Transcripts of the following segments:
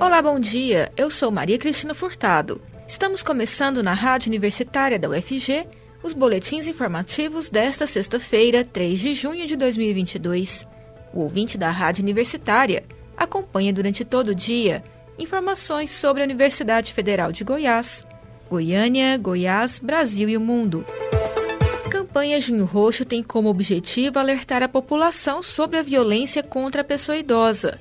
Olá, bom dia. Eu sou Maria Cristina Furtado. Estamos começando na Rádio Universitária da UFG os boletins informativos desta sexta-feira, 3 de junho de 2022. O ouvinte da Rádio Universitária acompanha durante todo o dia informações sobre a Universidade Federal de Goiás, Goiânia, Goiás, Brasil e o mundo. Campanha Junho Roxo tem como objetivo alertar a população sobre a violência contra a pessoa idosa.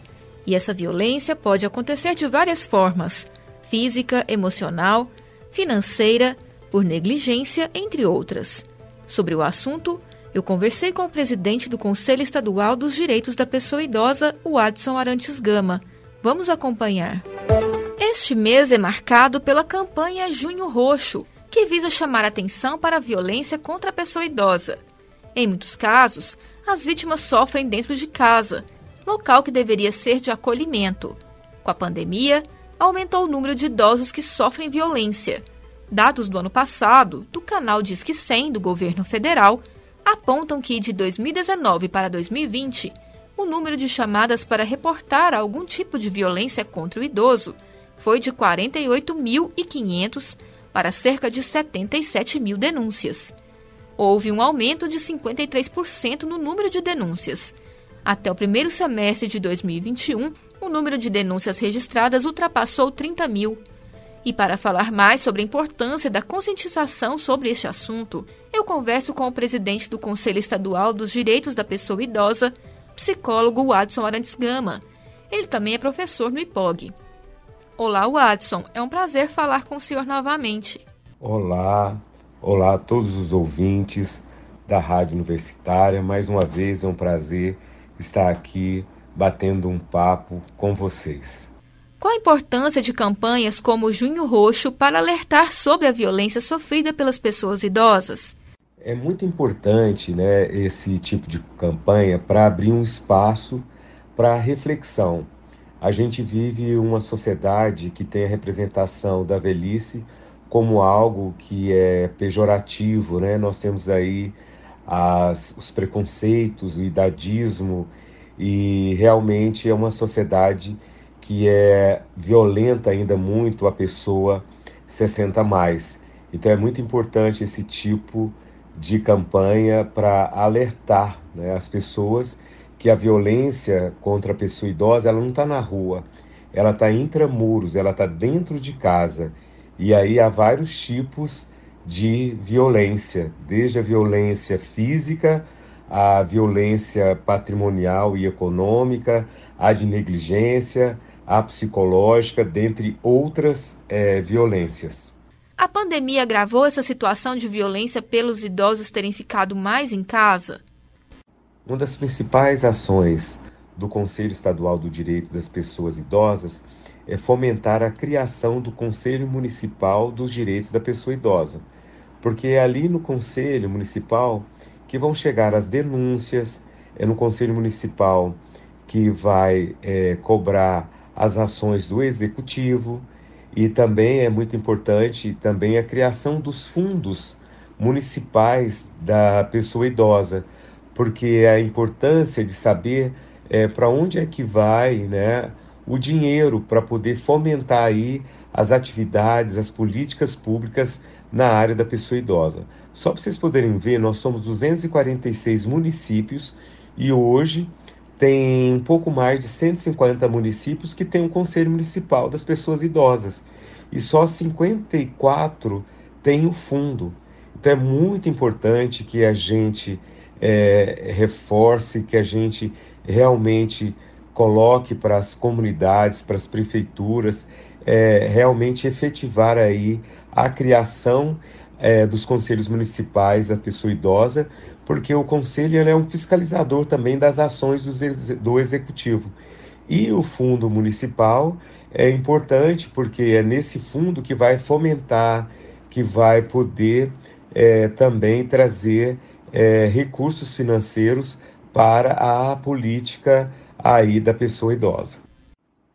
E essa violência pode acontecer de várias formas: física, emocional, financeira, por negligência, entre outras. Sobre o assunto, eu conversei com o presidente do Conselho Estadual dos Direitos da Pessoa Idosa, o Adson Arantes Gama. Vamos acompanhar. Este mês é marcado pela campanha Junho Roxo, que visa chamar atenção para a violência contra a pessoa idosa. Em muitos casos, as vítimas sofrem dentro de casa, local que deveria ser de acolhimento. Com a pandemia, aumentou o número de idosos que sofrem violência. Dados do ano passado, do canal Disque 100 do governo federal, apontam que de 2019 para 2020, o número de chamadas para reportar algum tipo de violência contra o idoso foi de 48.500 para cerca de 77 mil denúncias. Houve um aumento de 53% no número de denúncias. Até o primeiro semestre de 2021, o número de denúncias registradas ultrapassou 30 mil. E para falar mais sobre a importância da conscientização sobre este assunto, eu converso com o presidente do Conselho Estadual dos Direitos da Pessoa Idosa, psicólogo Watson Arantes Gama. Ele também é professor no IPOG. Olá, Watson. É um prazer falar com o senhor novamente. Olá, olá a todos os ouvintes da Rádio Universitária. Mais uma vez é um prazer estar aqui batendo um papo com vocês. Qual a importância de campanhas como o Junho Roxo para alertar sobre a violência sofrida pelas pessoas idosas? É muito importante né, esse tipo de campanha para abrir um espaço para reflexão. A gente vive uma sociedade que tem a representação da velhice como algo que é pejorativo, né? Nós temos aí as, os preconceitos, o idadismo, e realmente é uma sociedade que é violenta ainda muito a pessoa 60 mais. Então é muito importante esse tipo de campanha para alertar né, as pessoas que a violência contra a pessoa idosa ela não está na rua, ela está intramuros, ela está dentro de casa. E aí há vários tipos de violência, desde a violência física, a violência patrimonial e econômica, a de negligência, a psicológica, dentre outras é, violências. A pandemia agravou essa situação de violência pelos idosos terem ficado mais em casa? Uma das principais ações do Conselho Estadual do Direito das Pessoas Idosas é fomentar a criação do Conselho Municipal dos Direitos da Pessoa Idosa, porque é ali no Conselho Municipal que vão chegar as denúncias, é no Conselho Municipal que vai é, cobrar as ações do executivo e também é muito importante também a criação dos fundos municipais da pessoa idosa, porque a importância de saber é, para onde é que vai né, o dinheiro para poder fomentar aí as atividades, as políticas públicas na área da pessoa idosa. Só para vocês poderem ver, nós somos 246 municípios e hoje tem um pouco mais de 150 municípios que têm um conselho municipal das pessoas idosas e só 54 têm o fundo. Então é muito importante que a gente é, reforce, que a gente realmente coloque para as comunidades, para as prefeituras, é, realmente efetivar aí a criação é, dos conselhos municipais da pessoa idosa, porque o conselho é um fiscalizador também das ações do, do executivo. E o fundo municipal é importante porque é nesse fundo que vai fomentar, que vai poder é, também trazer é, recursos financeiros para a política aí da pessoa idosa.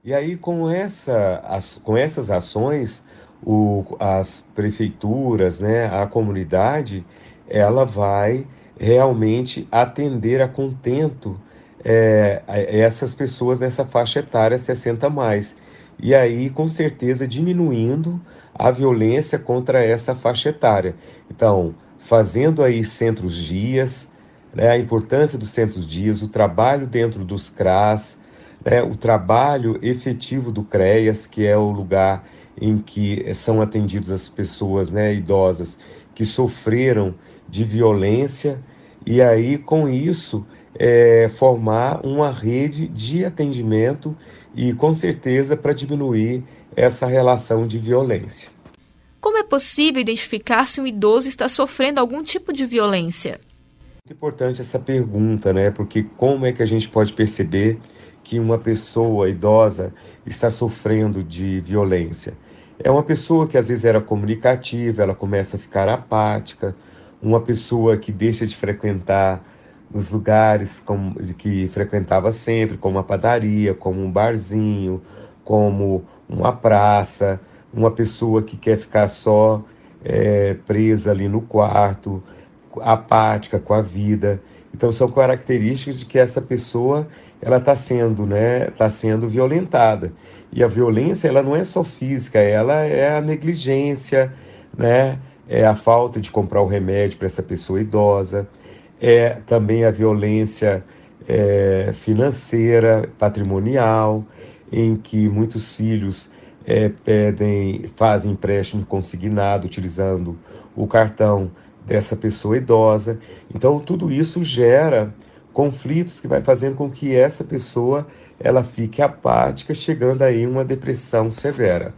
E aí com, essa, com essas ações o, as prefeituras, né, a comunidade, ela vai realmente atender a contento é, essas pessoas nessa faixa etária 60 mais. e aí com certeza diminuindo a violência contra essa faixa etária. Então, fazendo aí centros dias, né, a importância dos centros dias, o trabalho dentro dos CRAS, né, o trabalho efetivo do CREAS, que é o lugar em que são atendidos as pessoas né, idosas que sofreram de violência, e aí com isso é, formar uma rede de atendimento e com certeza para diminuir essa relação de violência. Como é possível identificar se um idoso está sofrendo algum tipo de violência? Muito importante essa pergunta, né? Porque como é que a gente pode perceber que uma pessoa idosa está sofrendo de violência? É uma pessoa que às vezes era comunicativa, ela começa a ficar apática, uma pessoa que deixa de frequentar os lugares que frequentava sempre, como a padaria, como um barzinho, como uma praça, uma pessoa que quer ficar só é, presa ali no quarto, apática com a vida. Então são características de que essa pessoa ela está sendo, né, está sendo violentada. E a violência ela não é só física, ela é a negligência, né, é a falta de comprar o remédio para essa pessoa idosa, é também a violência é, financeira, patrimonial, em que muitos filhos é, pedem, fazem empréstimo consignado utilizando o cartão dessa pessoa idosa. Então tudo isso gera conflitos que vai fazendo com que essa pessoa ela fique apática, chegando aí uma depressão severa.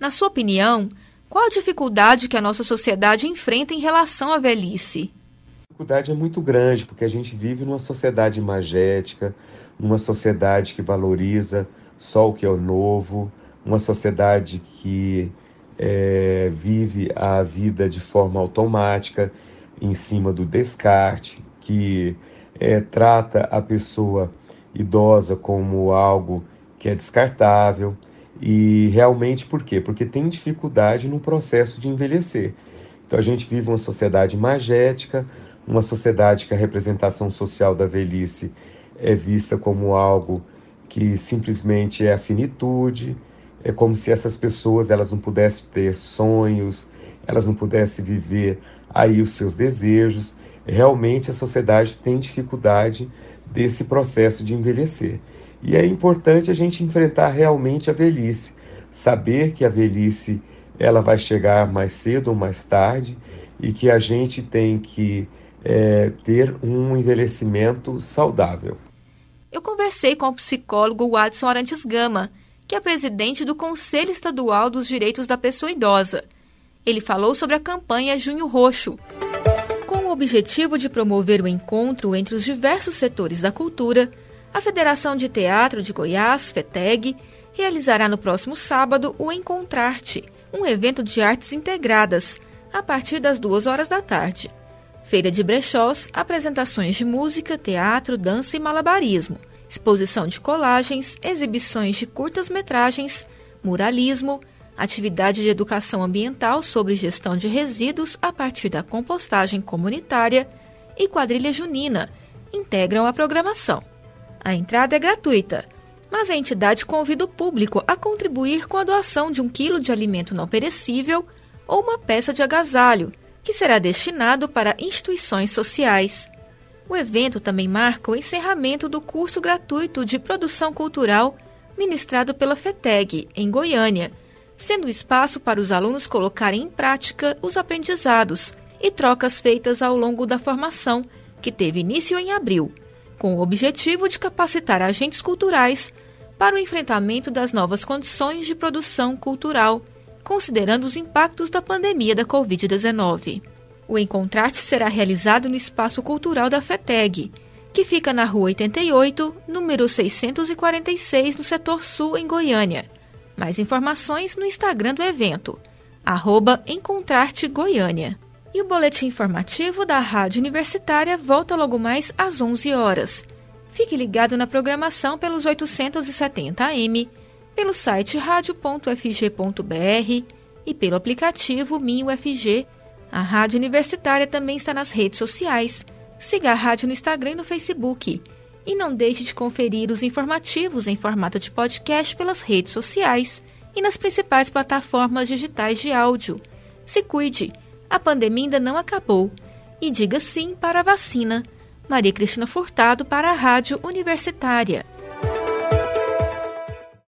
Na sua opinião, qual a dificuldade que a nossa sociedade enfrenta em relação à velhice? A dificuldade é muito grande, porque a gente vive numa sociedade imagética, numa sociedade que valoriza só o que é o novo, uma sociedade que é, vive a vida de forma automática, em cima do descarte, que é, trata a pessoa idosa como algo que é descartável. E realmente por quê? Porque tem dificuldade no processo de envelhecer. Então a gente vive uma sociedade magética, uma sociedade que a representação social da velhice é vista como algo que simplesmente é a finitude, é como se essas pessoas elas não pudessem ter sonhos, elas não pudessem viver aí os seus desejos. Realmente a sociedade tem dificuldade desse processo de envelhecer. E é importante a gente enfrentar realmente a velhice, saber que a velhice ela vai chegar mais cedo ou mais tarde e que a gente tem que é, ter um envelhecimento saudável. Eu conversei com o psicólogo Watson Arantes Gama que é presidente do Conselho Estadual dos Direitos da Pessoa Idosa. Ele falou sobre a campanha Junho Roxo. Com o objetivo de promover o encontro entre os diversos setores da cultura, a Federação de Teatro de Goiás, FETEG, realizará no próximo sábado o Encontrarte, um evento de artes integradas, a partir das duas horas da tarde. Feira de brechós, apresentações de música, teatro, dança e malabarismo – exposição de colagens, exibições de curtas-metragens, muralismo, atividade de educação ambiental sobre gestão de resíduos a partir da compostagem comunitária e quadrilha junina integram a programação. A entrada é gratuita, mas a entidade convida o público a contribuir com a doação de um quilo de alimento não perecível ou uma peça de agasalho, que será destinado para instituições sociais. O evento também marca o encerramento do curso gratuito de produção cultural ministrado pela FETEG, em Goiânia, sendo espaço para os alunos colocarem em prática os aprendizados e trocas feitas ao longo da formação, que teve início em abril, com o objetivo de capacitar agentes culturais para o enfrentamento das novas condições de produção cultural, considerando os impactos da pandemia da Covid-19. O Encontrarte será realizado no Espaço Cultural da FETEG, que fica na Rua 88, número 646, no setor sul, em Goiânia. Mais informações no Instagram do evento, arroba Encontrarte Goiânia. E o boletim informativo da Rádio Universitária volta logo mais às 11 horas. Fique ligado na programação pelos 870 AM, pelo site radio.fg.br e pelo aplicativo MinUFG a Rádio Universitária também está nas redes sociais. Siga a rádio no Instagram e no Facebook. E não deixe de conferir os informativos em formato de podcast pelas redes sociais e nas principais plataformas digitais de áudio. Se cuide, a pandemia ainda não acabou. E diga sim para a vacina. Maria Cristina Furtado para a Rádio Universitária.